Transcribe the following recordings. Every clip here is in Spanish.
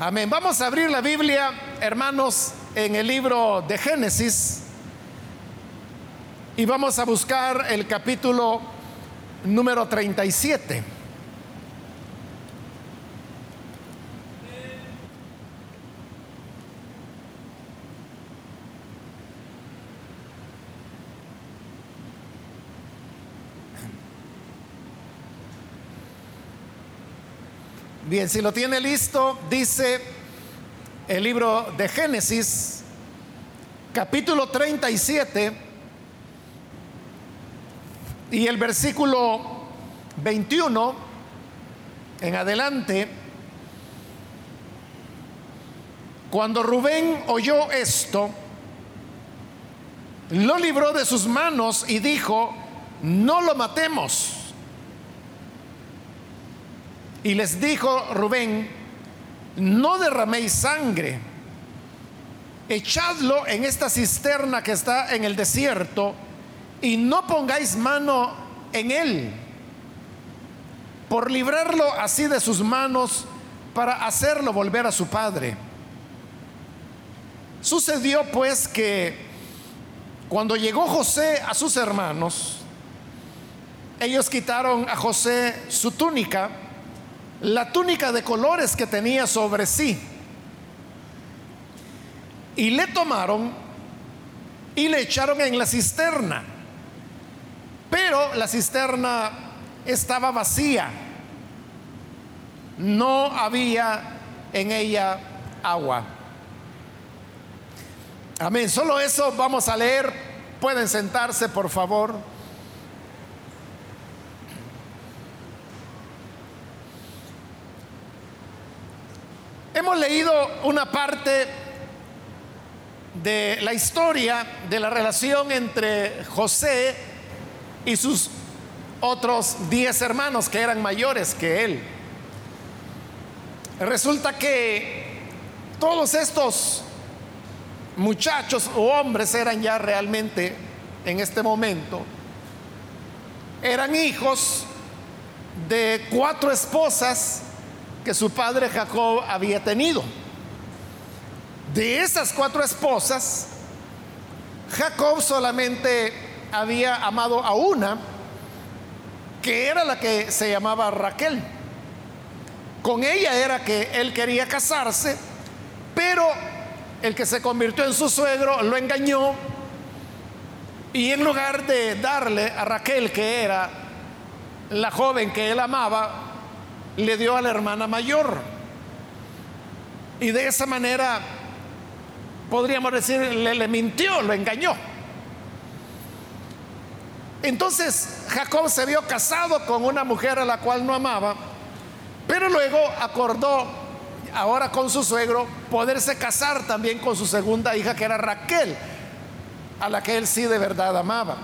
Amén. Vamos a abrir la Biblia, hermanos, en el libro de Génesis y vamos a buscar el capítulo número 37. Bien, si lo tiene listo, dice el libro de Génesis, capítulo 37 y el versículo 21 en adelante. Cuando Rubén oyó esto, lo libró de sus manos y dijo, no lo matemos. Y les dijo Rubén, no derraméis sangre, echadlo en esta cisterna que está en el desierto y no pongáis mano en él, por librarlo así de sus manos para hacerlo volver a su padre. Sucedió pues que cuando llegó José a sus hermanos, ellos quitaron a José su túnica, la túnica de colores que tenía sobre sí. Y le tomaron y le echaron en la cisterna. Pero la cisterna estaba vacía. No había en ella agua. Amén. Solo eso vamos a leer. Pueden sentarse, por favor. Hemos leído una parte de la historia de la relación entre José y sus otros diez hermanos que eran mayores que él. Resulta que todos estos muchachos o hombres eran ya realmente en este momento, eran hijos de cuatro esposas que su padre Jacob había tenido. De esas cuatro esposas, Jacob solamente había amado a una, que era la que se llamaba Raquel. Con ella era que él quería casarse, pero el que se convirtió en su suegro lo engañó y en lugar de darle a Raquel, que era la joven que él amaba, le dio a la hermana mayor. Y de esa manera, podríamos decir, le, le mintió, lo engañó. Entonces Jacob se vio casado con una mujer a la cual no amaba, pero luego acordó, ahora con su suegro, poderse casar también con su segunda hija, que era Raquel, a la que él sí de verdad amaba.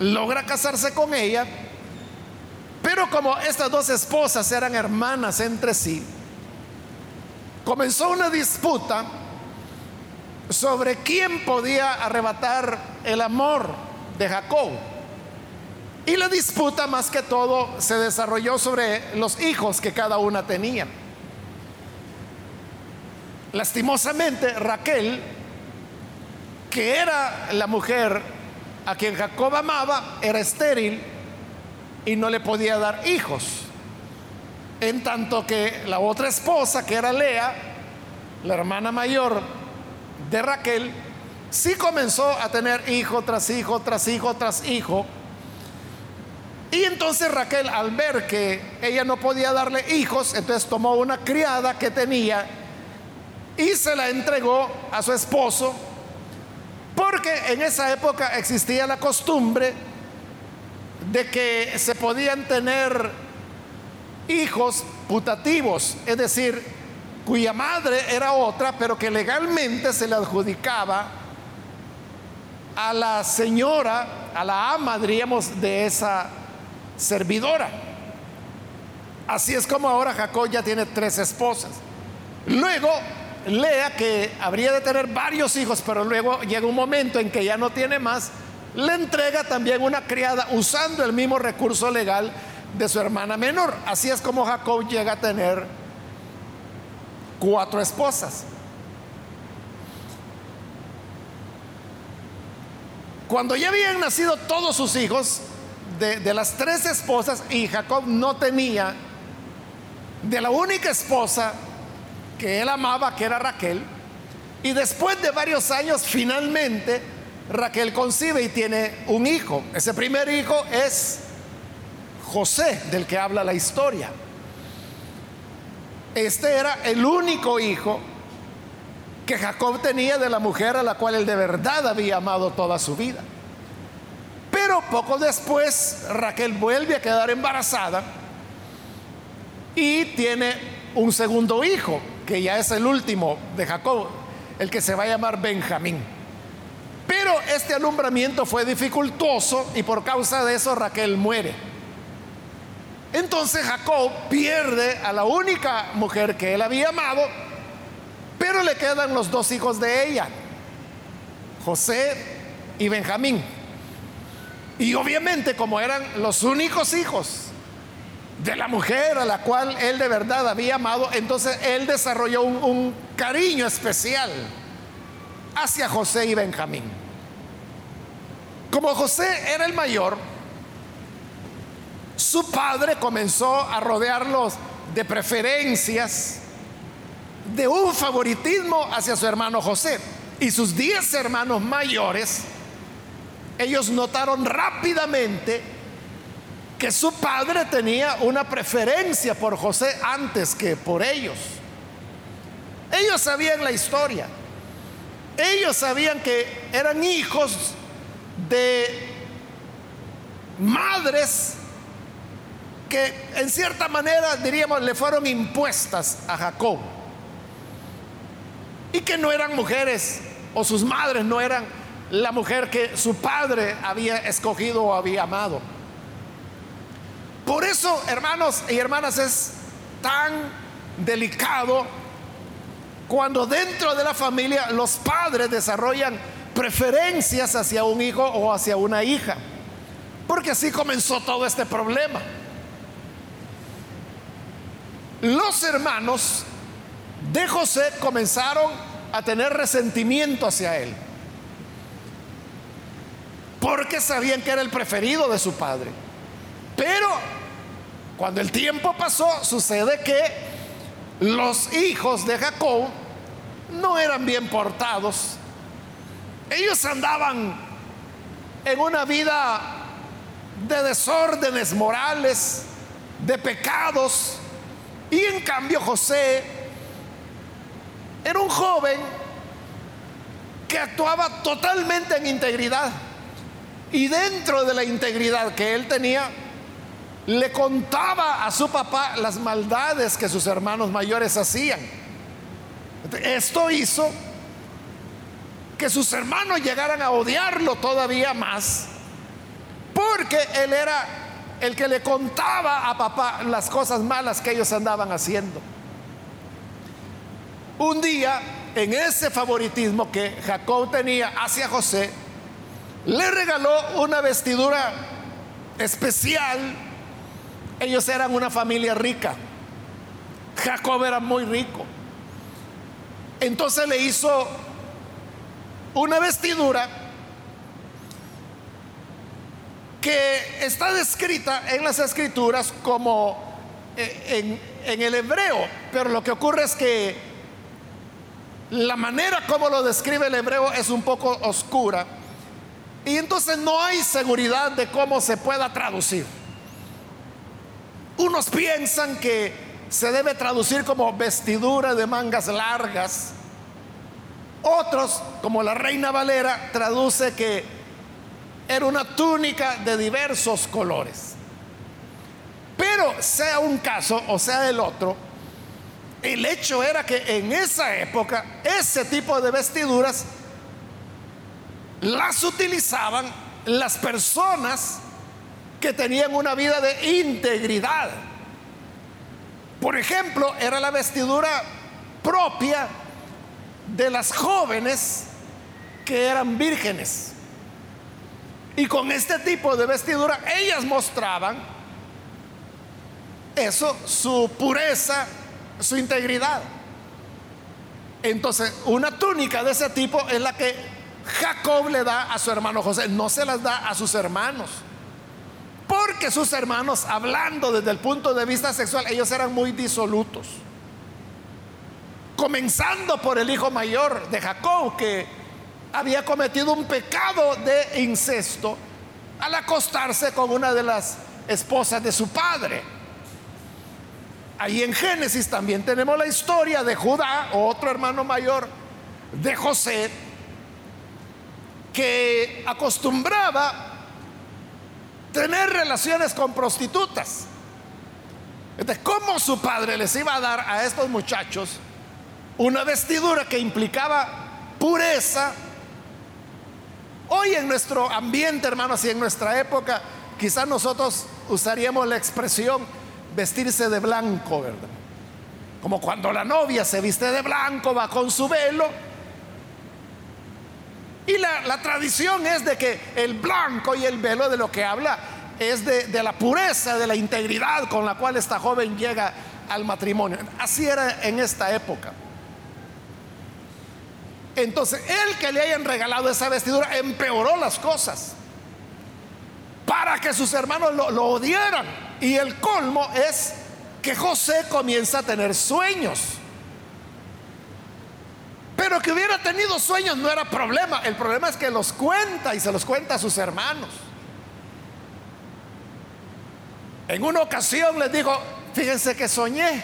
Logra casarse con ella como estas dos esposas eran hermanas entre sí, comenzó una disputa sobre quién podía arrebatar el amor de Jacob. Y la disputa más que todo se desarrolló sobre los hijos que cada una tenía. Lastimosamente, Raquel, que era la mujer a quien Jacob amaba, era estéril y no le podía dar hijos. En tanto que la otra esposa, que era Lea, la hermana mayor de Raquel, sí comenzó a tener hijo tras hijo, tras hijo, tras hijo. Y entonces Raquel, al ver que ella no podía darle hijos, entonces tomó una criada que tenía y se la entregó a su esposo, porque en esa época existía la costumbre de que se podían tener hijos putativos, es decir, cuya madre era otra, pero que legalmente se le adjudicaba a la señora, a la ama, diríamos, de esa servidora. Así es como ahora Jacob ya tiene tres esposas. Luego, Lea, que habría de tener varios hijos, pero luego llega un momento en que ya no tiene más, le entrega también una criada usando el mismo recurso legal de su hermana menor. Así es como Jacob llega a tener cuatro esposas. Cuando ya habían nacido todos sus hijos, de, las tres esposas, y Jacob no tenía, de la única esposa que él amaba, que era Raquel, y después de varios años, finalmente, Raquel concibe y tiene un hijo. Ese primer hijo es José, del que habla la historia. Este era el único hijo que Jacob tenía de la mujer a la cual él de verdad había amado toda su vida. Pero poco después Raquel vuelve a quedar embarazada y tiene un segundo hijo, que ya es el último de Jacob, el que se va a llamar Benjamín. Pero este alumbramiento fue dificultoso y por causa de eso Raquel muere. Entonces Jacob pierde a la única mujer que él había amado, pero le quedan los dos hijos de ella, José y Benjamín. Y obviamente como eran los únicos hijos de la mujer a la cual él de verdad había amado, entonces él desarrolló un, un cariño especial hacia José y Benjamín. Como José era el mayor, su padre comenzó a rodearlos de preferencias, de un favoritismo hacia su hermano José. Y sus diez hermanos mayores, ellos notaron rápidamente que su padre tenía una preferencia por José antes que por ellos. Ellos sabían la historia. Ellos sabían que eran hijos de madres que en cierta manera, diríamos, le fueron impuestas a Jacob. Y que no eran mujeres, o sus madres no eran la mujer que su padre había escogido o había amado. Por eso, hermanos y hermanas, es tan delicado cuando dentro de la familia los padres desarrollan preferencias hacia un hijo o hacia una hija. Porque así comenzó todo este problema. Los hermanos de José comenzaron a tener resentimiento hacia él. Porque sabían que era el preferido de su padre. Pero cuando el tiempo pasó, sucede que los hijos de Jacob no eran bien portados. Ellos andaban en una vida de desórdenes morales, de pecados, y en cambio José era un joven que actuaba totalmente en integridad. Y dentro de la integridad que él tenía, le contaba a su papá las maldades que sus hermanos mayores hacían. Esto hizo que sus hermanos llegaran a odiarlo todavía más, porque él era el que le contaba a papá las cosas malas que ellos andaban haciendo. Un día, en ese favoritismo que Jacob tenía hacia José, le regaló una vestidura especial. Ellos eran una familia rica. Jacob era muy rico. Entonces le hizo una vestidura que está descrita en las escrituras como eh, en, el hebreo, pero lo que ocurre es que la manera como lo describe el hebreo es un poco oscura y entonces no hay seguridad de cómo se pueda traducir. Unos piensan que se debe traducir como vestidura de mangas largas. Otros, como la Reina Valera, traduce que era una túnica de diversos colores. Pero sea un caso o sea el otro, el hecho era que en esa época ese tipo de vestiduras las utilizaban las personas que tenían una vida de integridad. Por ejemplo, era la vestidura propia de las jóvenes que eran vírgenes. Y con este tipo de vestidura ellas mostraban eso, su pureza, su integridad. Entonces, una túnica de ese tipo es la que Jacob le da a su hermano José, no se las da a sus hermanos. Porque sus hermanos, hablando desde el punto de vista sexual, ellos eran muy disolutos. Comenzando por el hijo mayor de Jacob, que había cometido un pecado de incesto al acostarse con una de las esposas de su padre. Ahí en Génesis también tenemos la historia de Judá, otro hermano mayor de José, que acostumbraba tener relaciones con prostitutas. Entonces, ¿cómo su padre les iba a dar a estos muchachos una vestidura que implicaba pureza? Hoy en nuestro ambiente, hermanos, y en nuestra época, quizás nosotros usaríamos la expresión vestirse de blanco, ¿verdad? Como cuando la novia se viste de blanco, va con su velo. Y la, tradición es de que el blanco y el velo de lo que habla es de, la pureza, de la integridad con la cual esta joven llega al matrimonio. Así era en esta época. Entonces, el que le hayan regalado esa vestidura empeoró las cosas para que sus hermanos lo, odiaran. Y el colmo es que José comienza a tener sueños. Pero que hubiera tenido sueños no era problema. El problema es que los cuenta y se los cuenta a sus hermanos. En una ocasión les digo, fíjense que soñé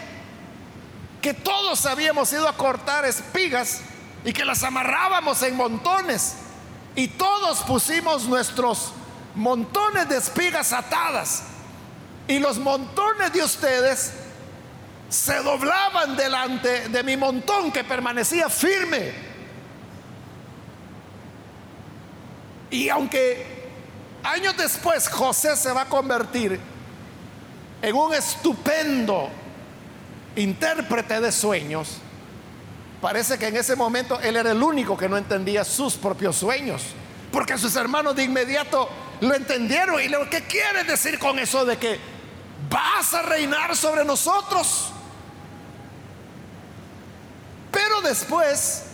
que todos habíamos ido a cortar espigas y que las amarrábamos en montones y todos pusimos nuestros montones de espigas atadas y los montones de ustedes se doblaban delante de mi montón que permanecía firme. Y aunque años después José se va a convertir en un estupendo intérprete de sueños, parece que en ese momento él era el único que no entendía sus propios sueños, porque sus hermanos de inmediato lo entendieron y le ¿qué quiere decir con eso de que vas a reinar sobre nosotros? Pero después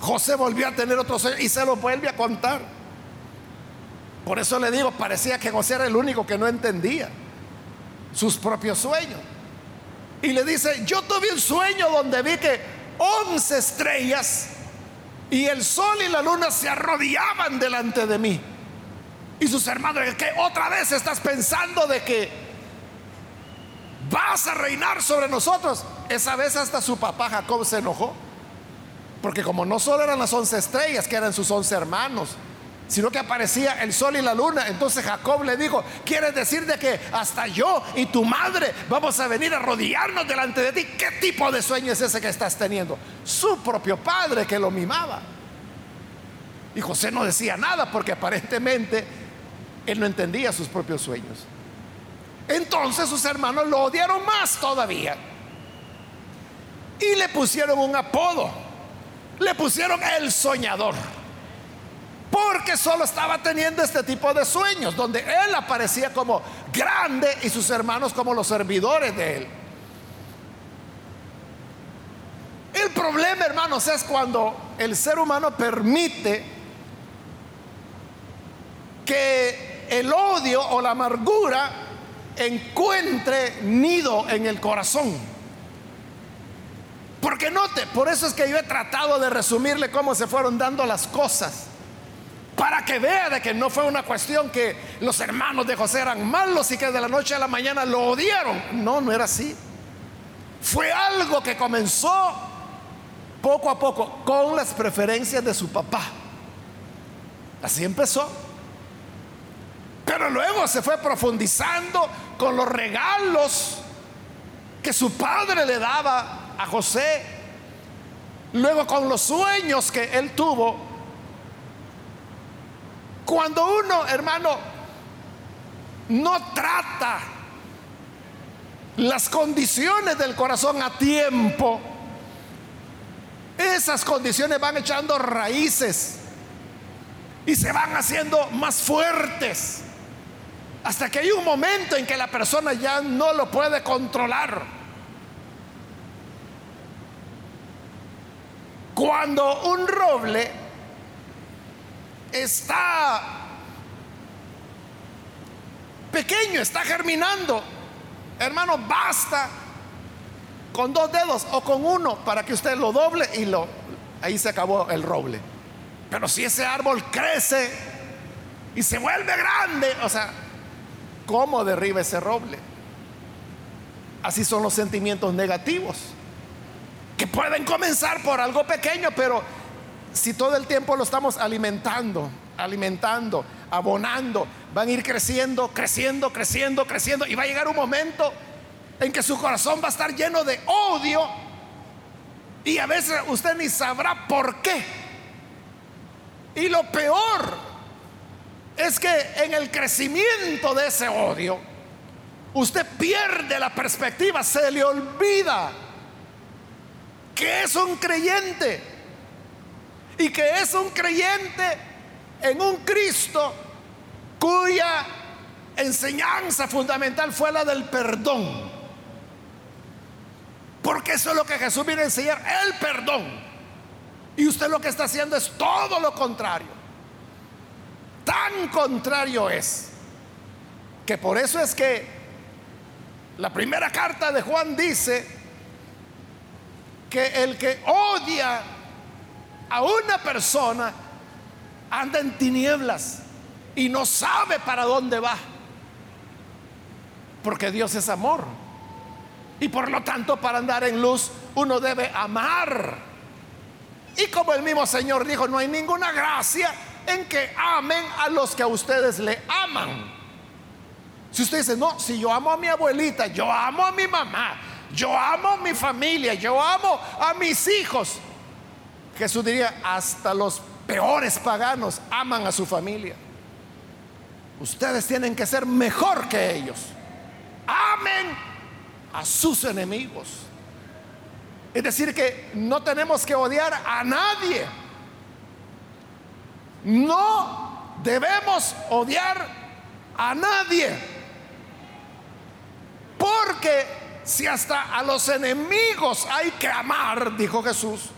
José volvió a tener otro sueño y se lo vuelve a contar. Por eso le digo, parecía que José era el único que no entendía sus propios sueños. Y le dice, yo tuve un sueño donde vi que once estrellas y el sol y la luna se arrodillaban delante de mí. Y sus hermanos, que otra vez estás pensando de que vas a reinar sobre nosotros. Esa vez hasta su papá Jacob se enojó. Porque como no solo eran las once estrellas, que eran sus once hermanos, sino que aparecía el sol y la luna. Entonces Jacob le dijo, ¿quieres decir de que hasta yo y tu madre vamos a venir a arrodillarnos delante de ti? ¿Qué tipo de sueño es ese que estás teniendo? Su propio padre que lo mimaba. Y José no decía nada porque aparentemente él no entendía sus propios sueños. Entonces sus hermanos lo odiaron más todavía. Y le pusieron un apodo. Le pusieron el soñador. Porque solo estaba teniendo este tipo de sueños, donde él aparecía como grande y sus hermanos como los servidores de él. El problema, hermanos, es cuando el ser humano permite que el odio o la amargura encuentre nido en el corazón. Porque note, por eso es que yo he tratado de resumirle cómo se fueron dando las cosas. Para que vea de que no fue una cuestión que los hermanos de José eran malos y que de la noche a la mañana lo odiaron. No, no era así. Fue algo que comenzó poco a poco con las preferencias de su papá. Así empezó. Pero luego se fue profundizando con los regalos que su padre le daba a José. Luego con los sueños que él tuvo. Cuando uno, hermano, no trata las condiciones del corazón a tiempo, esas condiciones van echando raíces y se van haciendo más fuertes. Hasta que hay un momento en que la persona ya no lo puede controlar. Cuando un roble está pequeño, está germinando, hermano, basta con dos dedos o con uno para que usted lo doble y lo ahí se acabó el roble. Pero si ese árbol crece y se vuelve grande, o sea, ¿cómo derriba ese roble? Así son los sentimientos negativos, que pueden comenzar por algo pequeño, pero si todo el tiempo lo estamos alimentando, alimentando, abonando, van a ir creciendo, creciendo, creciendo, creciendo, y va a llegar un momento en que su corazón va a estar lleno de odio y a veces usted ni sabrá por qué. Y lo peor es que en el crecimiento de ese odio, usted pierde la perspectiva, se le olvida que es un creyente y que es un creyente en un Cristo cuya enseñanza fundamental fue la del perdón. Porque eso es lo que Jesús viene a enseñar, el perdón. Y usted lo que está haciendo es todo lo contrario. Tan contrario es que por eso es que la primera carta de Juan dice que el que odia a una persona anda en tinieblas y no sabe para dónde va. Porque Dios es amor. Y por lo tanto, para andar en luz, uno debe amar. Y como el mismo Señor dijo, no hay ninguna gracia que amen a los que a ustedes le aman. Si usted dice, no, si yo amo a mi abuelita, yo amo a mi mamá, yo amo a mi familia, yo amo a mis hijos. Jesús diría, hasta los peores paganos aman a su familia. Ustedes tienen que ser mejor que ellos. Amen a sus enemigos. Es decir, que no tenemos que odiar a nadie. No debemos odiar a nadie. Porque si hasta a los enemigos hay que amar, dijo Jesús,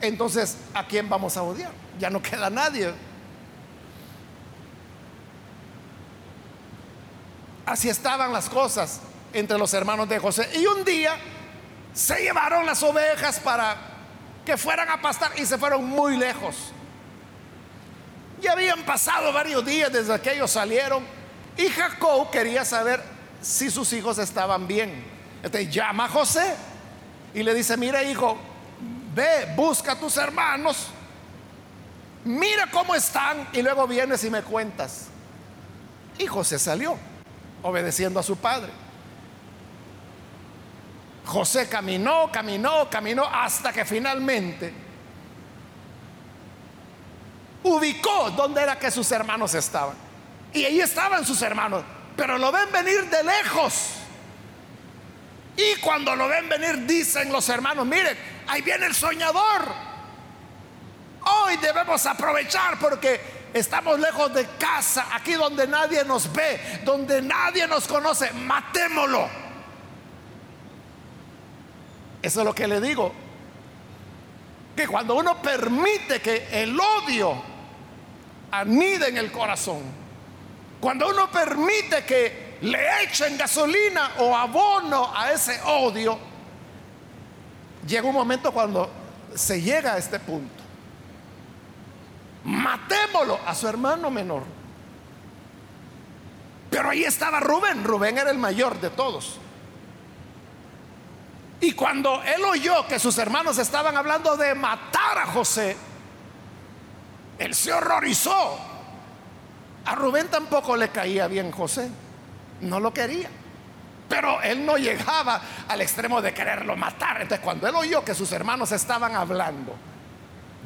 entonces ¿a quién vamos a odiar? Ya no queda nadie. Así estaban las cosas entre los hermanos de José. Y un día se llevaron las ovejas para que fueran a pastar y se fueron muy lejos. Ya habían pasado varios días desde que ellos salieron y Jacob quería saber si sus hijos estaban bien. Entonces llama a José y le dice, mira hijo, ve, busca a tus hermanos, mira cómo están y luego vienes y me cuentas. Y José salió, obedeciendo a su padre. José caminó, caminó, caminó hasta que finalmente ubicó dónde era que sus hermanos estaban. Y ahí estaban sus hermanos, pero lo ven venir de lejos. Y cuando lo ven venir, dicen los hermanos, miren, ahí viene el soñador. Hoy debemos aprovechar porque estamos lejos de casa, aquí donde nadie nos ve, donde nadie nos conoce, matémoslo. Eso es lo que le digo. Que cuando uno permite que el odio anide en el corazón, cuando uno permite que le echen gasolina o abono a ese odio, llega un momento cuando se llega a este punto. Matémoslo a su hermano menor. Pero ahí estaba Rubén. Rubén era el mayor de todos. Y cuando él oyó que sus hermanos estaban hablando de matar a José, él se horrorizó. A Rubén tampoco le caía bien José, no lo quería. Pero él no llegaba al extremo de quererlo matar. Entonces cuando él oyó que sus hermanos estaban hablando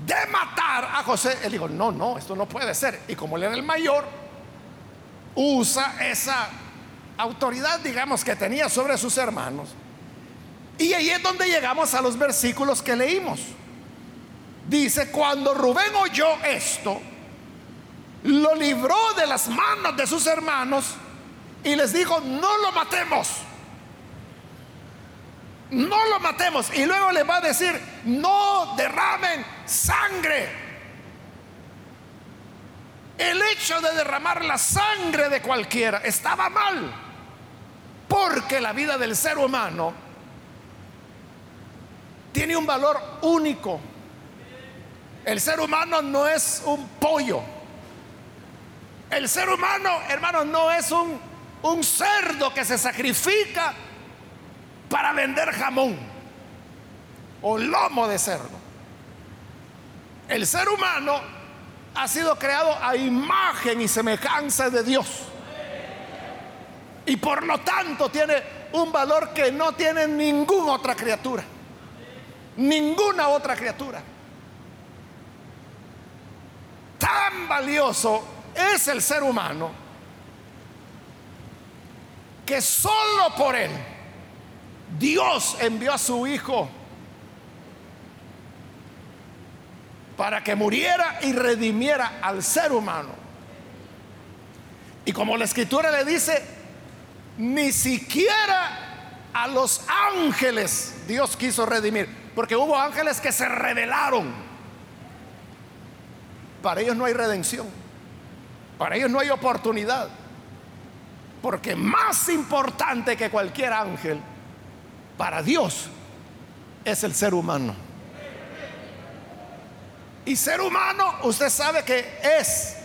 de matar a José, él dijo, no, no, esto no puede ser. Y como él era el mayor, usa esa autoridad, digamos, que tenía sobre sus hermanos y ahí es donde llegamos a los versículos que leímos. Dice, cuando Rubén oyó esto, lo libró de las manos de sus hermanos y les dijo, no lo matemos. no lo matemos. Y luego le va a decir, no derramen sangre. El hecho de derramar la sangre de cualquiera estaba mal, porque la vida del ser humano tiene un valor único. El ser humano no es un pollo. El ser humano, hermanos, no es un, un cerdo que se sacrifica para vender jamón o lomo de cerdo. El ser humano ha sido creado a imagen y semejanza de Dios. Y por lo tanto tiene un valor que no tiene ninguna otra criatura. Ninguna otra criatura. Tan valioso es el ser humano que solo por él Dios envió a su Hijo para que muriera y redimiera al ser humano. Y como la escritura le dice, ni siquiera a los ángeles Dios quiso redimir, porque hubo ángeles que se rebelaron. Para ellos no hay redención, para ellos no hay oportunidad, porque más importante que cualquier ángel para Dios es el ser humano. Y ser humano, usted sabe que es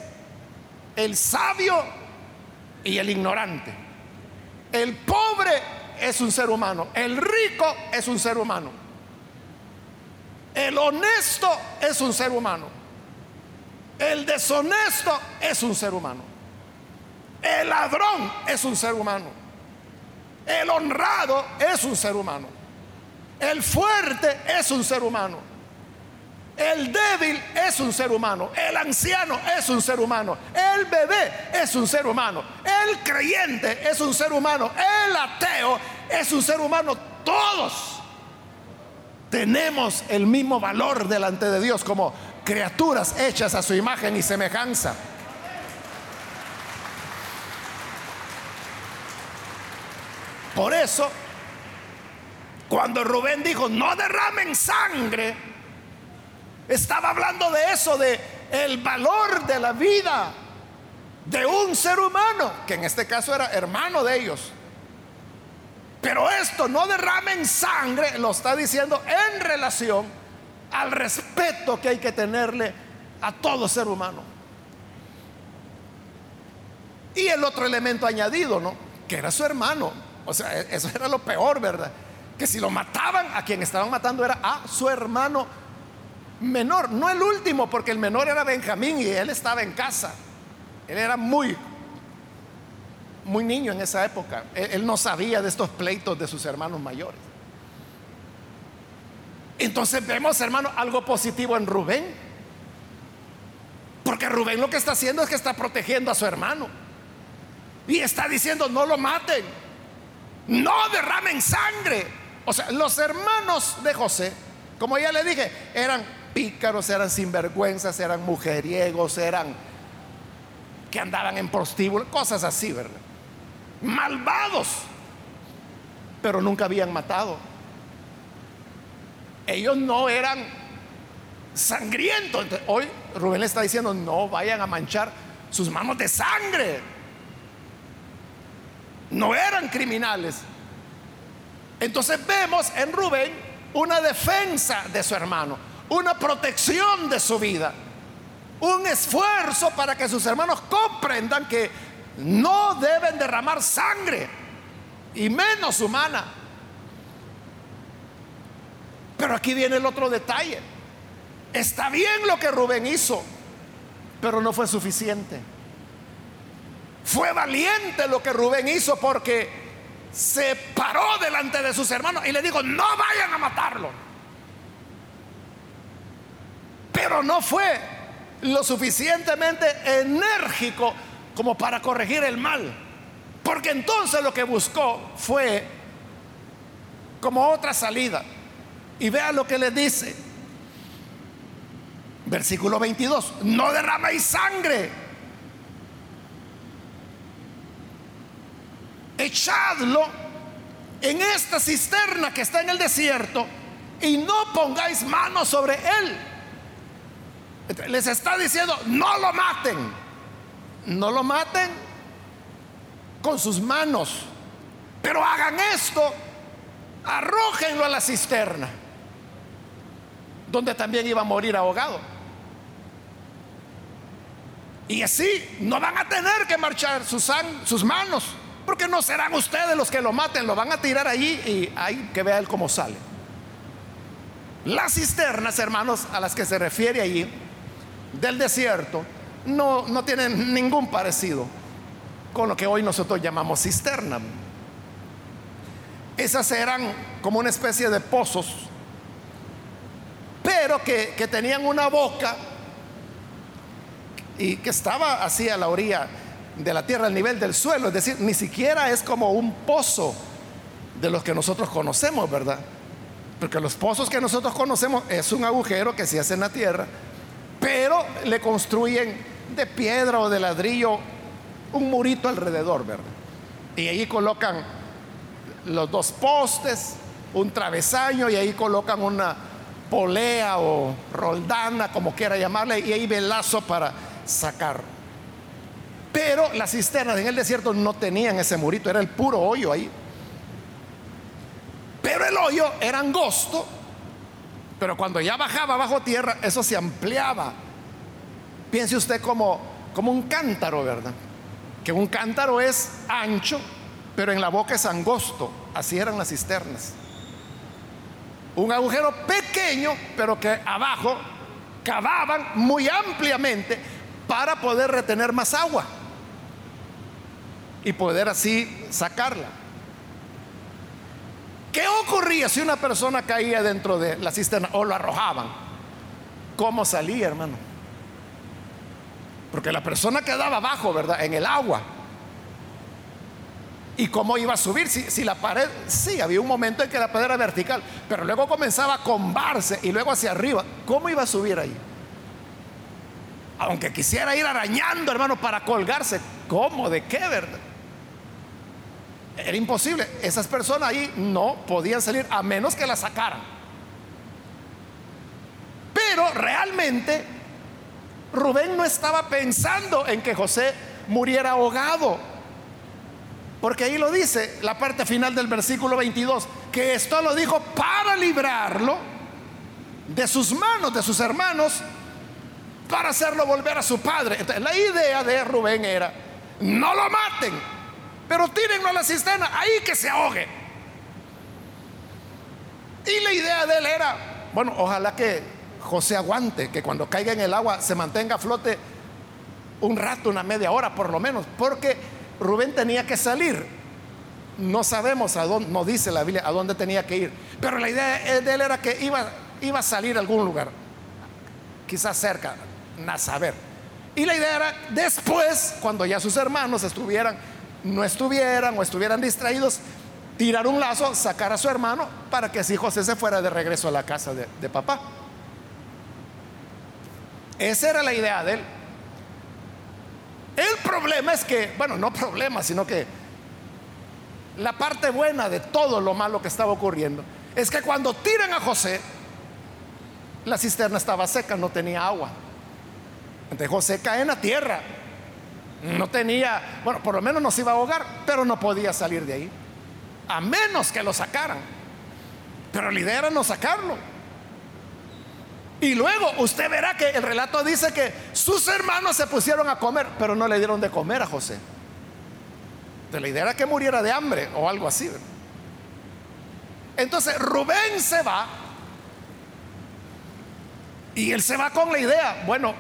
el sabio y el ignorante. El pobre es un ser humano. El rico es un ser humano. El honesto es un ser humano. El deshonesto es un ser humano. El ladrón es un ser humano. El honrado es un ser humano. El fuerte es un ser humano. El débil es un ser humano. El anciano es un ser humano. El bebé es un ser humano. El creyente es un ser humano. El ateo es un ser humano. Todos tenemos el mismo valor delante de Dios como criaturas hechas a su imagen y semejanza. Por eso, cuando Rubén dijo, no derramen sangre, estaba hablando de eso, de el valor de la vida de un ser humano, que en este caso era hermano de ellos. Pero esto, no derramen sangre, lo está diciendo en relación al respeto que hay que tenerle a todo ser humano. Y el otro elemento añadido, ¿no? Que era su hermano. O sea, e-, eso era lo peor, ¿verdad? Que si lo mataban, a quien estaban matando era a su hermano menor, no el último, porque el menor era Benjamín y él estaba en casa. Él era muy, muy niño en esa época. Él, él no sabía de estos pleitos de sus hermanos mayores. Entonces vemos, hermano, algo positivo en Rubén. Porque Rubén lo que está haciendo es que está protegiendo a su hermano. Y está diciendo, no lo maten no derramen sangre. O sea, los hermanos de José, como ya le dije, eran pícaros, eran sinvergüenzas, eran mujeriegos, eran que andaban en prostíbulo, cosas así, ¿verdad? Malvados, pero nunca habían matado. Ellos no eran sangrientos. hoy Rubén le está diciendo, no vayan a manchar sus manos de sangre no eran criminales. Entonces vemos en Rubén una defensa de su hermano, una protección de su vida, un esfuerzo para que sus hermanos comprendan que no deben derramar sangre, y menos humana. Pero aquí viene el otro detalle. Está bien lo que Rubén hizo, pero no fue suficiente. Fue valiente lo que Rubén hizo porque se paró delante de sus hermanos y le dijo, no vayan a matarlo. Pero no fue lo suficientemente enérgico como para corregir el mal. Porque entonces lo que buscó fue como otra salida. Y vea lo que le dice. Versículo 22. No derraméis sangre echadlo en esta cisterna que está en el desierto y no pongáis manos sobre él. Les está diciendo, no lo maten, no lo maten con sus manos, pero hagan esto, arrójenlo a la cisterna, donde también iba a morir ahogado. Y así no van a tener que marchar sus, manos, porque no serán ustedes los que lo maten, lo van a tirar allí y hay que ver cómo sale. Las cisternas, hermanos, a las que se refiere allí, del desierto, no, no tienen ningún parecido con lo que hoy nosotros llamamos cisterna. Esas eran como una especie de pozos, pero que, que tenían una boca y que estaba así a la orilla de la tierra, al nivel del suelo, es decir, ni siquiera es como un pozo de los que nosotros conocemos, ¿verdad? Porque los pozos que nosotros conocemos es un agujero que se hace en la tierra, pero le construyen de piedra o de ladrillo un murito alrededor, ¿verdad? Y ahí colocan los dos postes, un travesaño y ahí colocan una polea o roldana, como quiera llamarle, y ahí velazo para sacar. Pero las cisternas en el desierto no tenían ese murito, era el puro hoyo ahí. Pero el hoyo era angosto, pero cuando ya bajaba bajo tierra, eso se ampliaba. Piense usted como, como un cántaro, ¿verdad? Que un cántaro es ancho, pero en la boca es angosto. Así eran las cisternas. Un agujero pequeño, pero que abajo cavaban muy ampliamente para poder retener más agua y poder así sacarla. ¿Qué ocurría si una persona caía dentro de la cisterna o lo arrojaban? ¿Cómo salía, hermano? Porque la persona quedaba abajo, ¿verdad? En el agua. ¿Y cómo iba a subir? Si, si, la pared, sí, había un momento en que la pared era vertical, pero luego comenzaba a combarse y luego hacia arriba. ¿Cómo iba a subir ahí? Aunque quisiera ir arañando, hermano, para colgarse. ¿Cómo? ¿De qué, verdad? Era imposible. Esas personas ahí no podían salir a menos que la sacaran. Pero realmente Rubén no estaba pensando en que José muriera ahogado. Porque ahí lo dice la parte final del versículo 22, que esto lo dijo para librarlo de sus manos, de sus hermanos, para hacerlo volver a su padre. Entonces, la idea de Rubén era, no lo maten, pero tírenlo a la cisterna, ahí que se ahogue. Y la idea de él era, bueno, ojalá que José aguante, que cuando caiga en el agua se mantenga a flote un rato, una media hora por lo menos, porque Rubén tenía que salir. No sabemos a dónde, no dice la Biblia a dónde tenía que ir, pero la idea de él era que iba, iba a salir a algún lugar, quizás cerca, a saber. Y la idea era después, cuando ya sus hermanos estuvieran, no estuvieran o estuvieran distraídos, tirar un lazo, sacar a su hermano para que así José se fuera de regreso a la casa de, de papá. Esa era la idea de él. Problema es que, bueno, no problema, sino que la parte buena de todo lo malo que estaba ocurriendo es que cuando tiran a José, la cisterna estaba seca, no tenía agua. Entonces José cae en la tierra. No tenía, bueno, por lo menos no se iba a ahogar, pero no podía salir de ahí. A menos que lo sacaran. Pero la idea era no sacarlo. Y luego usted verá que el relato dice que sus hermanos se pusieron a comer, pero no le dieron de comer a José. De la idea era que muriera de hambre o algo así. Entonces Rubén se va y él se va con la idea, bueno,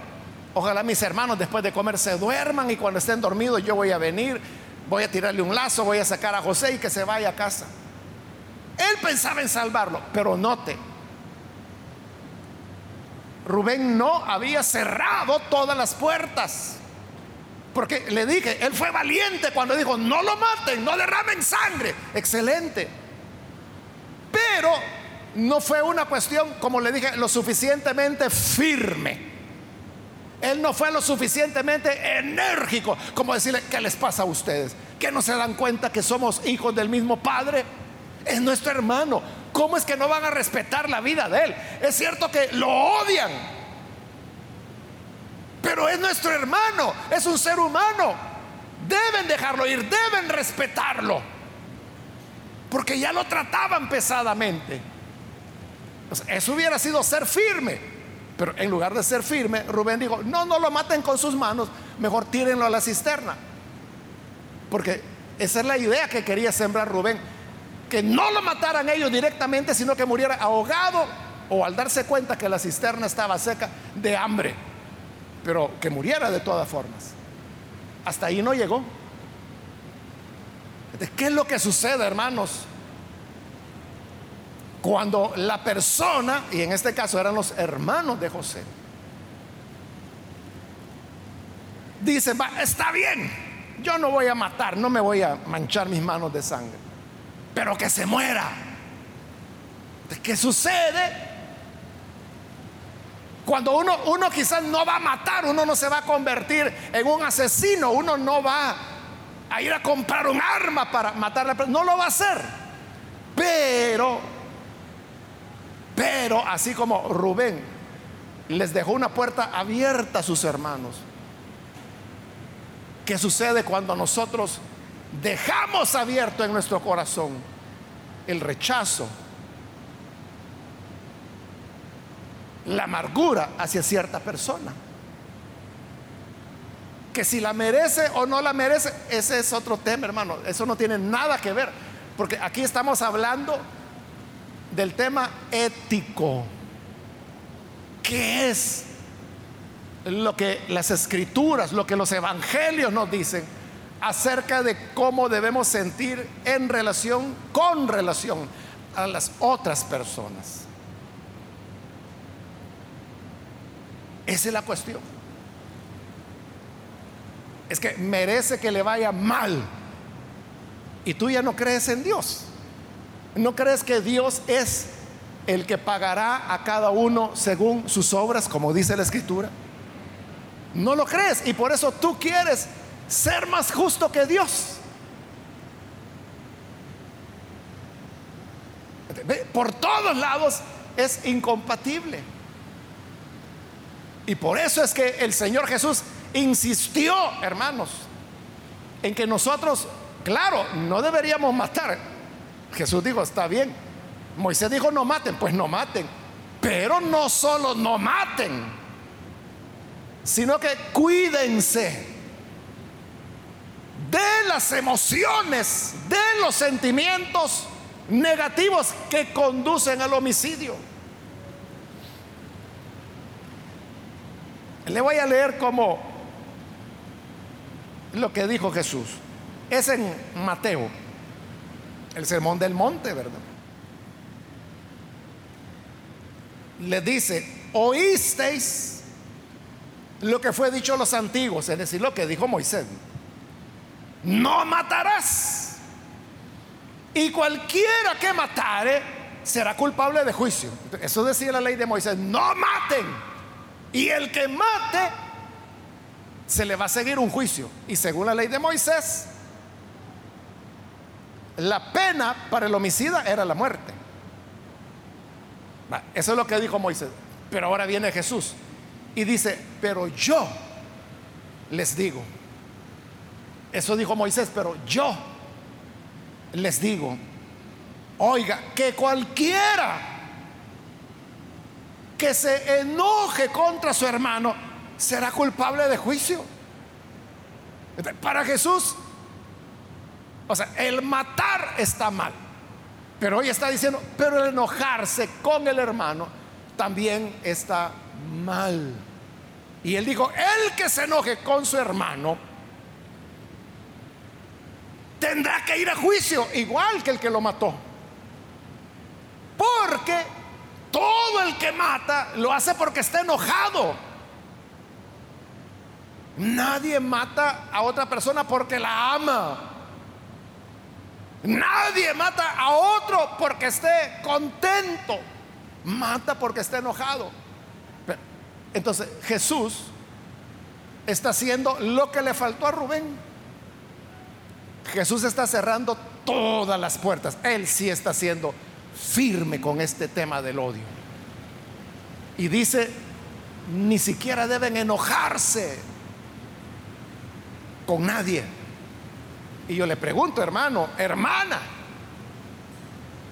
Ojalá mis hermanos después de comer se duerman y cuando estén dormidos yo voy a venir, voy a tirarle un lazo, voy a sacar a José y que se vaya a casa. Él pensaba en salvarlo, pero note, Rubén no había cerrado todas las puertas. Porque le dije, él fue valiente cuando dijo, no lo maten, no derramen sangre. Excelente. Pero no fue una cuestión, como le dije, lo suficientemente firme. Él no fue lo suficientemente enérgico como decirle, ¿qué les pasa a ustedes? ¿Que no se dan cuenta que somos hijos del mismo Padre? es nuestro hermano. ¿Cómo es que no van a respetar la vida de él? Es cierto que lo odian, pero es nuestro hermano, es un ser humano. Deben dejarlo ir, deben respetarlo, porque ya lo trataban pesadamente. eso hubiera sido ser firme, pero en lugar de ser firme, Rubén dijo, no, no lo maten con sus manos, mejor tírenlo a la cisterna. Porque esa es la idea que quería sembrar Rubén que no lo mataran ellos directamente, sino que muriera ahogado o al darse cuenta que la cisterna estaba seca de hambre, pero que muriera de todas formas. Hasta ahí no llegó. ¿Qué es lo que sucede, hermanos? Cuando la persona, y en este caso eran los hermanos de José, dice, está bien, yo no voy a matar, no me voy a manchar mis manos de sangre pero que se muera. ¿Qué sucede? Cuando uno, uno quizás no va a matar, uno no se va a convertir en un asesino, uno no va a ir a comprar un arma para matar a la persona, no lo va a hacer. Pero, pero así como Rubén les dejó una puerta abierta a sus hermanos, ¿qué sucede cuando nosotros dejamos abierto en nuestro corazón el rechazo, la amargura hacia cierta persona. Que si la merece o no la merece, ese es otro tema, hermano. Eso no tiene nada que ver. Porque aquí estamos hablando del tema ético. ¿Qué es lo que las escrituras, lo que los evangelios nos dicen acerca de cómo debemos sentir en relación, con relación a las otras personas. Esa es la cuestión. Es que merece que le vaya mal. Y tú ya no crees en Dios. No crees que Dios es el que pagará a cada uno según sus obras, como dice la escritura. No lo crees y por eso tú quieres ser más justo que Dios. Por todos lados es incompatible. Y por eso es que el Señor Jesús insistió, hermanos, en que nosotros, claro, no deberíamos matar. Jesús dijo, está bien. Moisés dijo, no maten, pues no maten. Pero no solo no maten, sino que cuídense de las emociones, de los sentimientos negativos que conducen al homicidio. Le voy a leer como lo que dijo Jesús. Es en Mateo, el sermón del monte, ¿verdad? Le dice, oísteis lo que fue dicho a los antiguos, es decir, lo que dijo Moisés no matarás. Y cualquiera que matare será culpable de juicio. Eso decía la ley de Moisés, no maten. Y el que mate, se le va a seguir un juicio. Y según la ley de Moisés, la pena para el homicida era la muerte. Eso es lo que dijo Moisés. Pero ahora viene Jesús y dice, pero yo les digo, eso dijo Moisés, pero yo les digo, oiga, que cualquiera que se enoje contra su hermano será culpable de juicio. Para Jesús, o sea, el matar está mal. Pero hoy está diciendo, pero el enojarse con el hermano también está mal. Y él dijo, el que se enoje con su hermano, tendrá que ir a juicio, igual que el que lo mató. Porque todo el que mata lo hace porque está enojado. Nadie mata a otra persona porque la ama. Nadie mata a otro porque esté contento. Mata porque está enojado. Entonces Jesús está haciendo lo que le faltó a Rubén. Jesús está cerrando todas las puertas. Él sí está siendo firme con este tema del odio. Y dice, ni siquiera deben enojarse con nadie. Y yo le pregunto, hermano, hermana,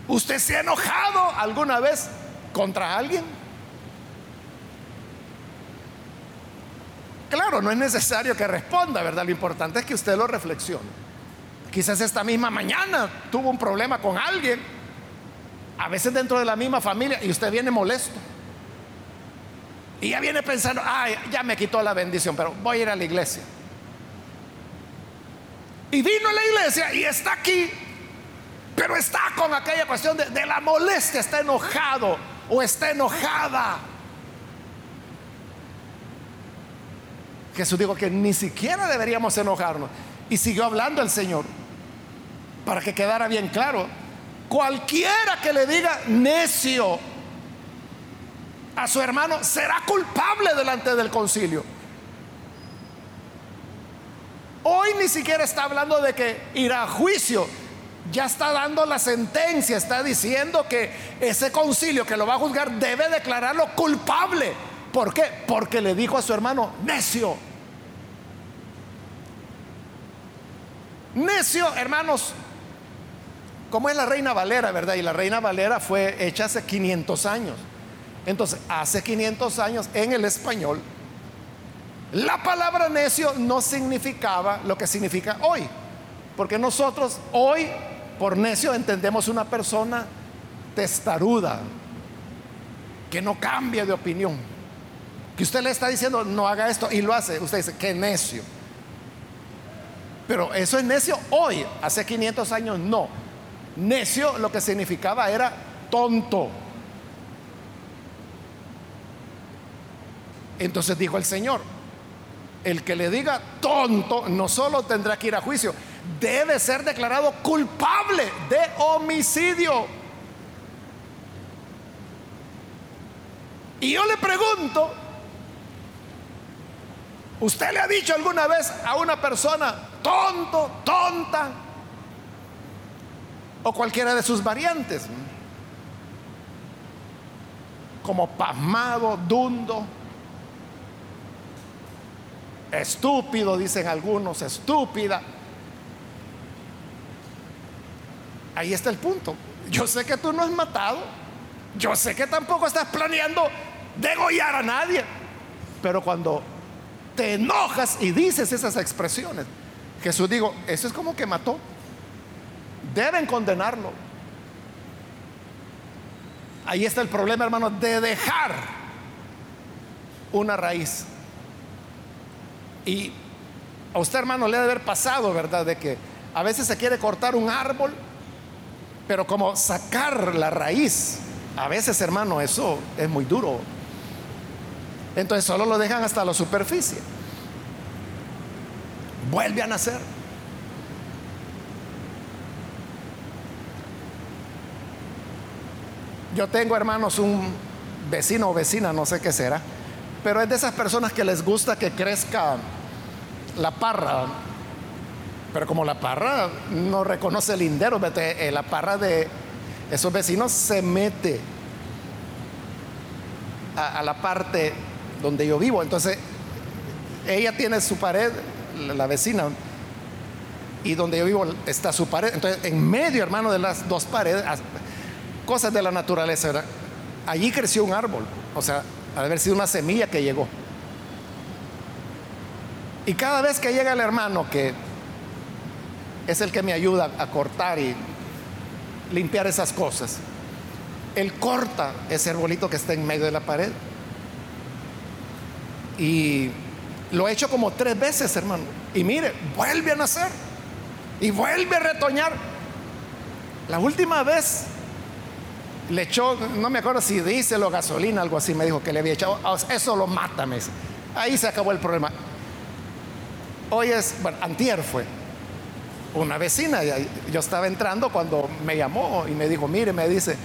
¿usted se ha enojado alguna vez contra alguien? Claro, no es necesario que responda, ¿verdad? Lo importante es que usted lo reflexione. Quizás esta misma mañana tuvo un problema con alguien, a veces dentro de la misma familia, y usted viene molesto. Y ya viene pensando, ay, ya me quitó la bendición, pero voy a ir a la iglesia. Y vino a la iglesia y está aquí, pero está con aquella cuestión de, la molestia, está enojado o está enojada. Jesús dijo que ni siquiera deberíamos enojarnos. Y siguió hablando el Señor para que quedara bien claro. Cualquiera que le diga necio a su hermano será culpable delante del concilio. Hoy ni siquiera está hablando de que irá a juicio. Ya está dando la sentencia, está diciendo que ese concilio que lo va a juzgar debe declararlo culpable. ¿Por qué? Porque le dijo a su hermano, necio. Necio, hermanos, como es la reina Valera, ¿verdad? Y la reina Valera fue hecha hace 500 años. Entonces, hace 500 años en el español, la palabra necio no significaba lo que significa hoy. Porque nosotros hoy, por necio, entendemos una persona testaruda, que no cambia de opinión. Que usted le está diciendo, no haga esto y lo hace. Usted dice, qué necio. Pero eso es necio hoy, hace 500 años no. Necio lo que significaba era tonto. Entonces dijo el Señor, el que le diga tonto no solo tendrá que ir a juicio, debe ser declarado culpable de homicidio. Y yo le pregunto, ¿usted le ha dicho alguna vez a una persona tonto, tonta? O cualquiera de sus variantes. Como pasmado, dundo, estúpido, dicen algunos, estúpida. Ahí está el punto. Yo sé que tú no has matado. Yo sé que tampoco estás planeando degollar a nadie. Pero cuando te enojas y dices esas expresiones, Jesús digo, eso es como que mató. Deben condenarlo. Ahí está el problema, hermano, de dejar una raíz. Y a usted, hermano, le debe haber pasado, ¿verdad? De que a veces se quiere cortar un árbol, pero como sacar la raíz, a veces, hermano, eso es muy duro. Entonces solo lo dejan hasta la superficie. Vuelve a nacer. Yo tengo, hermanos, un vecino o vecina, no sé qué será, pero es de esas personas que les gusta que crezca la parra. Pero como la parra no reconoce el lindero, eh, la parra de esos vecinos se mete a, a la parte donde yo vivo. Entonces, ella tiene su pared, la vecina, y donde yo vivo está su pared. Entonces, en medio, hermano, de las dos paredes, cosas de la naturaleza. Allí creció un árbol, o sea, ha haber sido una semilla que llegó. Y cada vez que llega el hermano, que es el que me ayuda a cortar y limpiar esas cosas, él corta ese arbolito que está en medio de la pared. Y lo ha hecho como tres veces, hermano. Y mire, vuelve a nacer. Y vuelve a retoñar. La última vez le echó, no me acuerdo si dice lo gasolina, algo así, me dijo que le había echado, eso lo mata, me Ahí se acabó el problema. Hoy es, bueno, antier fue una vecina, yo estaba entrando cuando me llamó y me dijo, mire, me dice,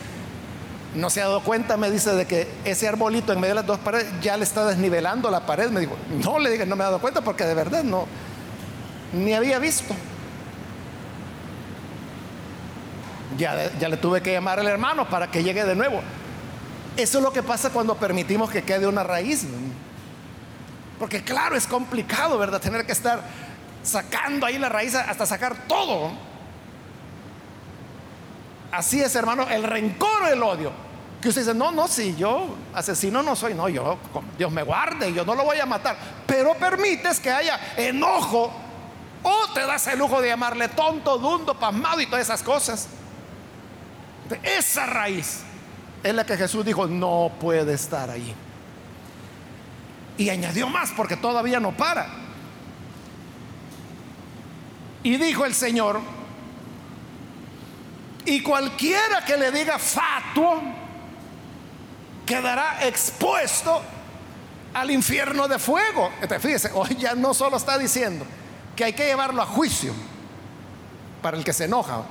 no se ha dado cuenta, me dice, de que ese arbolito en medio de las dos paredes ya le está desnivelando la pared. Me dijo, no le dije, no me he dado cuenta porque de verdad no, ni había visto. Ya, ya le tuve que llamar al hermano para que llegue de nuevo. Eso es lo que pasa cuando permitimos que quede una raíz. Porque claro, es complicado, ¿verdad? Tener que estar sacando ahí la raíz hasta sacar todo. Así es, hermano, el rencor o el odio. Que usted dice, no, no, si yo asesino no soy, no, yo, Dios me guarde, yo no lo voy a matar. Pero permites que haya enojo o te das el lujo de llamarle tonto, dundo, pasmado y todas esas cosas. Esa raíz es la que Jesús dijo, no puede estar ahí. Y añadió más porque todavía no para. Y dijo el Señor, y cualquiera que le diga fatuo quedará expuesto al infierno de fuego. Fíjese, hoy ya no solo está diciendo que hay que llevarlo a juicio para el que se enoja,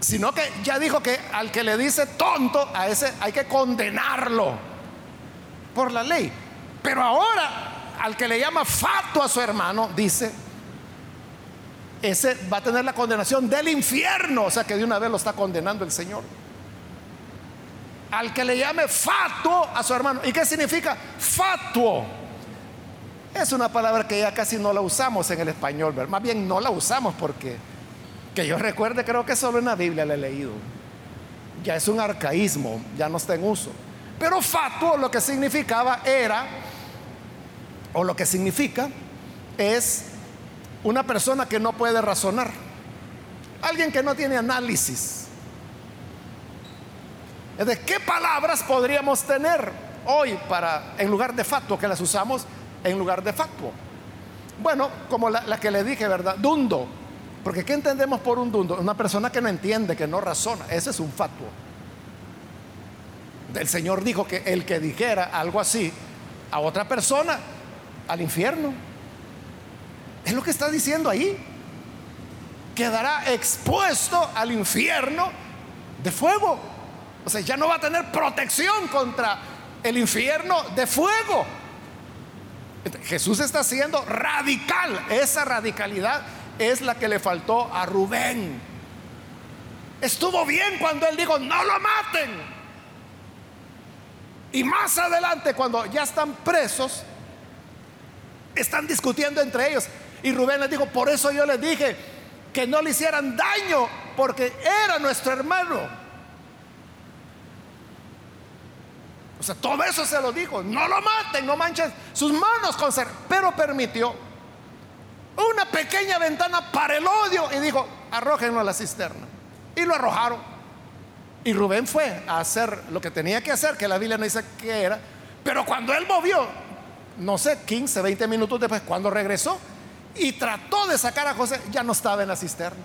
sino que ya dijo que al que le dice tonto, a ese hay que condenarlo por la ley. Pero ahora, al que le llama fatuo a su hermano, dice, ese va a tener la condenación del infierno. O sea que de una vez lo está condenando el Señor. Al que le llame fatuo a su hermano. ¿Y qué significa fatuo? Es una palabra que ya casi no la usamos en el español. Más bien no la usamos porque, que yo recuerde, creo que solo en la Biblia la he leído. Ya es un arcaísmo, ya no está en uso. Pero fatuo lo que significaba era, o lo que significa, es una persona que no puede razonar. Alguien que no tiene análisis. ¿De qué palabras podríamos tener hoy para, en lugar de facto, que las usamos en lugar de facto? Bueno, como la, que le dije, ¿verdad? Dundo. Porque ¿qué entendemos por un dundo? Una persona que no entiende, que no razona. Ese es un facto. El Señor dijo que el que dijera algo así a otra persona, al infierno. Es lo que está diciendo ahí. Quedará expuesto al infierno de fuego. O sea, ya no va a tener protección contra el infierno de fuego. Jesús está siendo radical. Esa radicalidad es la que le faltó a Rubén. Estuvo bien cuando él dijo, no lo maten. Y más adelante, cuando ya están presos, están discutiendo entre ellos. Y Rubén les dijo, por eso yo les dije que no le hicieran daño, porque era nuestro hermano. O sea, todo eso se lo dijo, no lo maten, no manchen sus manos con ser, pero permitió una pequeña ventana para el odio y dijo, arrójenlo a la cisterna. Y lo arrojaron. Y Rubén fue a hacer lo que tenía que hacer, que la Biblia no dice que era, pero cuando él movió, no sé, 15, 20 minutos después, cuando regresó, y trató de sacar a José, ya no estaba en la cisterna.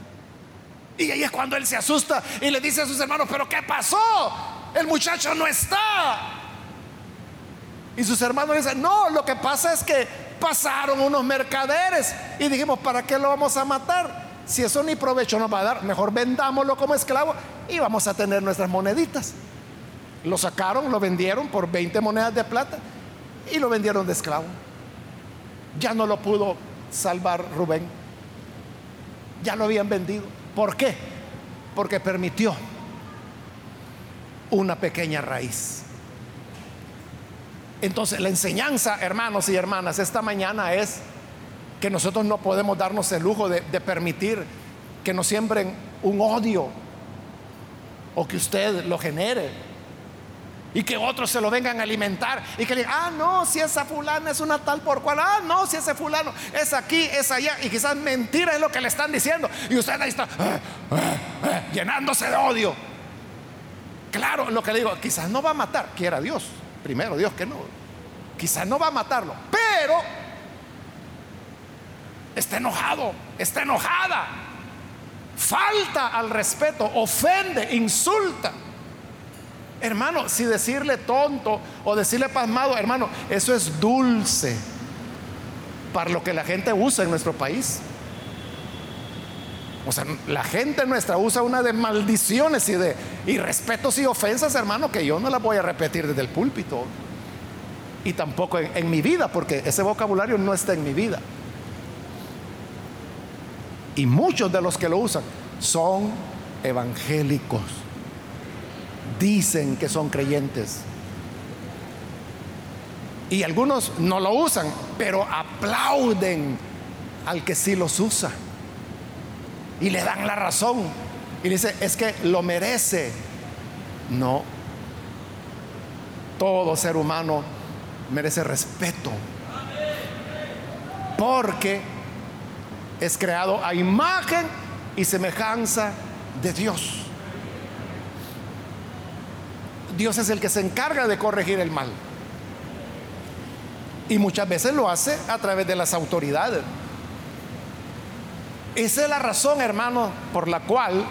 Y ahí es cuando él se asusta y le dice a sus hermanos, pero ¿qué pasó? El muchacho no está. Y sus hermanos le dicen, no, lo que pasa es que pasaron unos mercaderes y dijimos, ¿para qué lo vamos a matar? Si eso ni provecho nos va a dar, mejor vendámoslo como esclavo y vamos a tener nuestras moneditas. Lo sacaron, lo vendieron por 20 monedas de plata y lo vendieron de esclavo. Ya no lo pudo salvar Rubén. Ya lo habían vendido. ¿Por qué? Porque permitió una pequeña raíz. Entonces la enseñanza, hermanos y hermanas, esta mañana es que nosotros no podemos darnos el lujo de, permitir que nos siembren un odio o que usted lo genere y que otros se lo vengan a alimentar y que le digan, ah, no, si esa fulana es una tal por cual, ah, no, si ese fulano es aquí, es allá, y quizás mentira es lo que le están diciendo, y usted ahí está ah, ah, ah, llenándose de odio. Claro, lo que le digo, quizás no va a matar, quiera Dios, primero Dios que no, quizás no va a matarlo, pero está enojado, está enojada, falta al respeto, ofende, insulta. Hermano, si decirle tonto o decirle pasmado, hermano, eso es dulce para lo que la gente usa en nuestro país. O sea, la gente nuestra usa una de maldiciones y de irrespetos y ofensas, hermano, que yo no las voy a repetir desde el púlpito. Y tampoco en, en mi vida, porque ese vocabulario no está en mi vida. Y muchos de los que lo usan son evangélicos. Dicen que son creyentes. Y algunos no lo usan, pero aplauden al que sí los usa. Y le dan la razón. Y dice, es que lo merece. No. Todo ser humano merece respeto. Porque es creado a imagen y semejanza de Dios. Dios es el que se encarga de corregir el mal. Y muchas veces lo hace a través de las autoridades. Esa es la razón, hermano, por la cual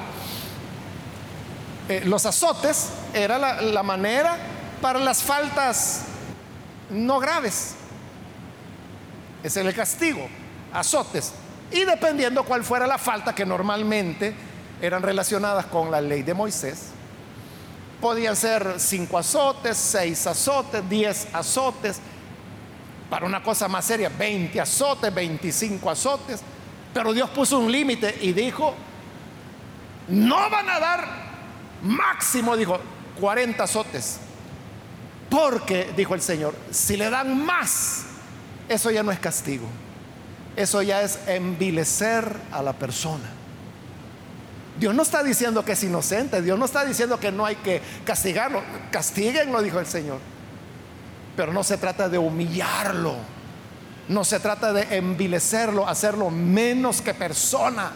eh, los azotes era la, manera para las faltas no graves. Ese es el castigo, azotes. Y dependiendo cuál fuera la falta, que normalmente eran relacionadas con la ley de Moisés, podían ser cinco azotes, seis azotes, diez azotes, para una cosa más seria, 20 azotes, 25 azotes. Pero Dios puso un límite y dijo, no van a dar máximo, dijo, 40 azotes. Porque, dijo el Señor, si le dan más, eso ya no es castigo. Eso ya es envilecer a la persona. Dios no está diciendo que es inocente, Dios no está diciendo que no hay que castigarlo. Castíguenlo, dijo el Señor. Pero no se trata de humillarlo. No se trata de envilecerlo, hacerlo menos que persona.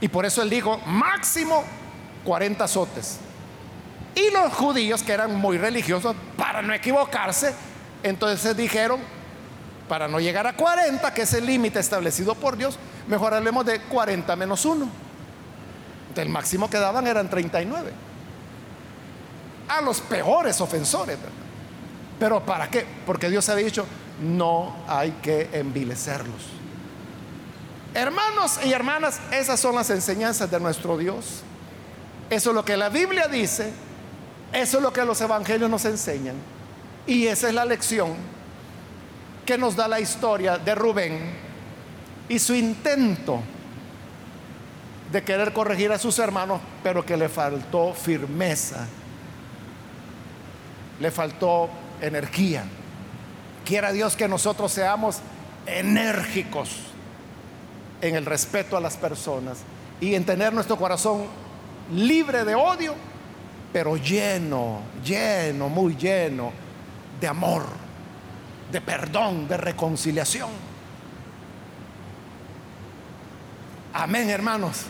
Y por eso él dijo, máximo 40 azotes. Y los judíos, que eran muy religiosos, para no equivocarse, entonces dijeron, para no llegar a 40, que es el límite establecido por Dios, mejor hablemos de 40 menos 1. El máximo que daban eran 39. A los peores ofensores. Pero ¿para qué? Porque Dios ha dicho, no hay que envilecerlos. Hermanos y hermanas, esas son las enseñanzas de nuestro Dios. Eso es lo que la Biblia dice, eso es lo que los evangelios nos enseñan. Y esa es la lección que nos da la historia de Rubén y su intento de querer corregir a sus hermanos, pero que le faltó firmeza, le faltó energía. Quiera Dios que nosotros seamos enérgicos en el respeto a las personas y en tener nuestro corazón libre de odio, pero lleno, lleno, muy lleno de amor, de perdón, de reconciliación. Amén, hermanos.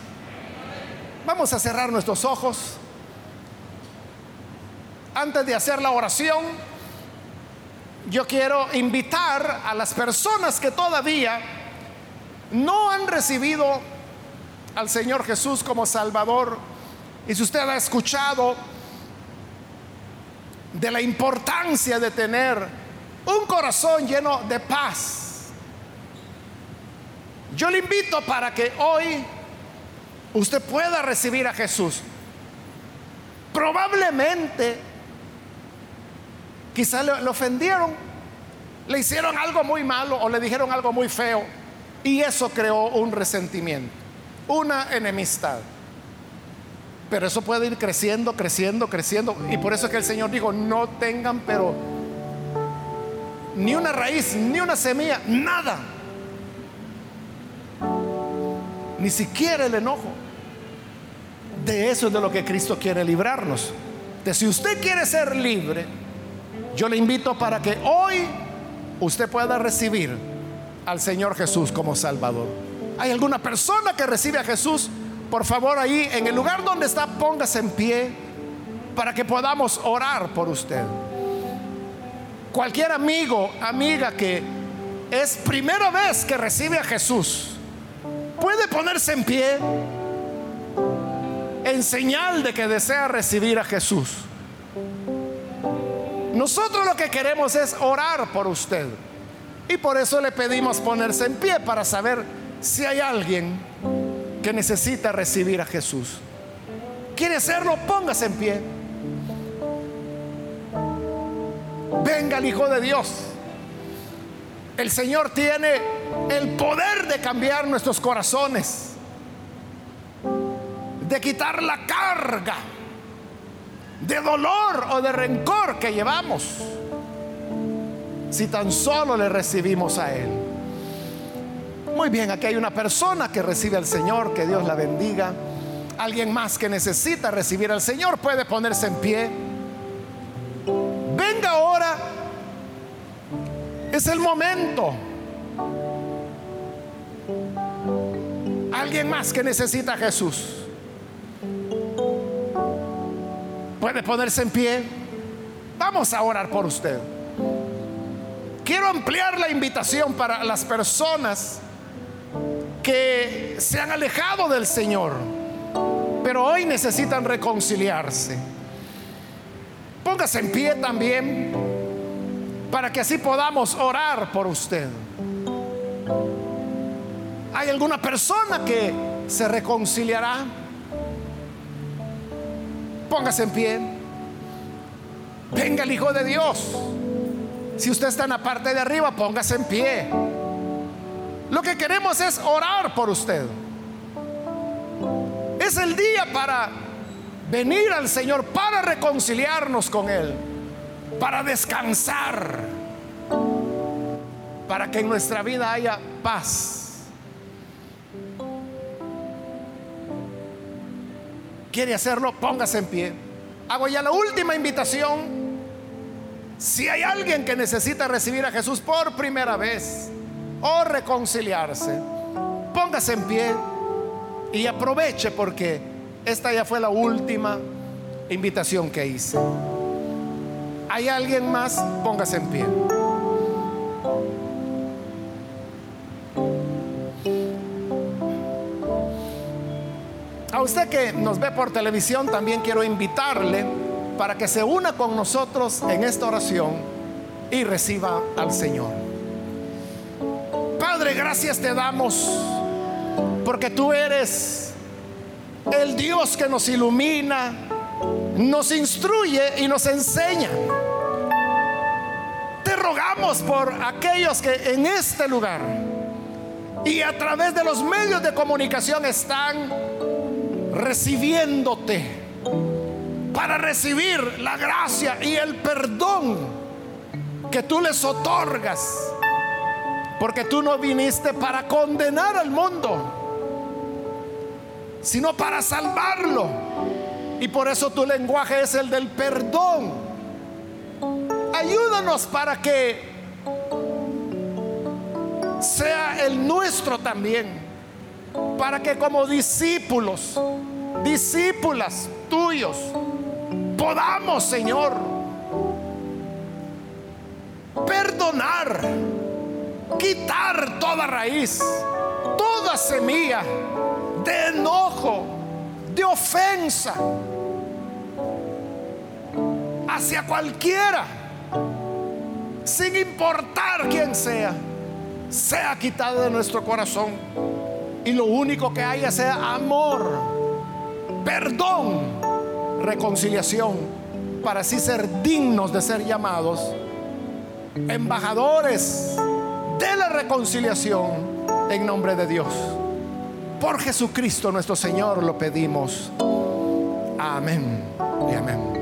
Vamos a cerrar nuestros ojos. Antes de hacer la oración, yo quiero invitar a las personas que todavía no han recibido al Señor Jesús como Salvador. Y si usted ha escuchado de la importancia de tener un corazón lleno de paz, yo le invito para que hoy usted pueda recibir a Jesús. Probablemente Quizá le, ofendieron, le hicieron algo muy malo o le dijeron algo muy feo y eso creó un resentimiento, una enemistad. Pero eso puede ir creciendo, creciendo, creciendo. Y por eso es que el Señor dijo, no tengan, pero ni una raíz, ni una semilla, nada. Ni siquiera el enojo. De eso es de lo que Cristo quiere librarnos. De si usted quiere ser libre, yo le invito para que hoy usted pueda recibir al Señor Jesús como Salvador. ¿Hay alguna persona que recibe a Jesús? Por favor, ahí en el lugar donde está, póngase en pie para que podamos orar por usted. Cualquier amigo, amiga que es primera vez que recibe a Jesús, puede ponerse en pie en señal de que desea recibir a Jesús. Nosotros lo que queremos es orar por usted. Y por eso le pedimos ponerse en pie para saber si hay alguien que necesita recibir a Jesús. ¿Quiere hacerlo? Póngase en pie. Venga el Hijo de Dios. El Señor tiene el poder de cambiar nuestros corazones. De quitar la carga de dolor o de rencor que llevamos si tan solo le recibimos a Él. Muy bien, aquí hay una persona que recibe al Señor, que Dios la bendiga. Alguien más que necesita recibir al Señor puede ponerse en pie. Venga ahora, es el momento. Alguien más que necesita a Jesús. Puede ponerse en pie. Vamos a orar por usted. Quiero ampliar la invitación para las personas que se han alejado del Señor, pero hoy necesitan reconciliarse. Póngase en pie también para que así podamos orar por usted. ¿Hay alguna persona que se reconciliará? Póngase en pie. Venga el Hijo de Dios. Si usted está en la parte de arriba, póngase en pie. Lo que queremos es orar por usted. Es el día para venir al Señor, para reconciliarnos con Él, para descansar, para que en nuestra vida haya paz. ¿Quiere hacerlo? Póngase en pie. Hago ya la última invitación. Si hay alguien que necesita recibir a Jesús por primera vez, o reconciliarse, póngase en pie y aproveche porque esta ya fue la última invitación que hice. ¿Hay alguien más? Póngase en pie. Usted que nos ve por televisión también quiero invitarle para que se una con nosotros en esta oración y reciba al Señor. Padre, gracias te damos porque tú eres el Dios que nos ilumina, nos instruye y nos enseña. Te rogamos por aquellos que en este lugar y a través de los medios de comunicación están recibiéndote para recibir la gracia y el perdón que tú les otorgas porque tú no viniste para condenar al mundo, sino para salvarlo. Y por eso tu lenguaje es el del perdón. Ayúdanos para que sea el nuestro también. Para que como discípulos, discípulas tuyos, podamos, Señor, perdonar quitar toda raíz, toda semilla de enojo, de ofensa hacia cualquiera, sin importar quién sea, sea quitado de nuestro corazón y lo único que haya sea amor, perdón, reconciliación, para así ser dignos de ser llamados embajadores de la reconciliación en nombre de Dios. Por Jesucristo nuestro Señor lo pedimos. Amén y amén.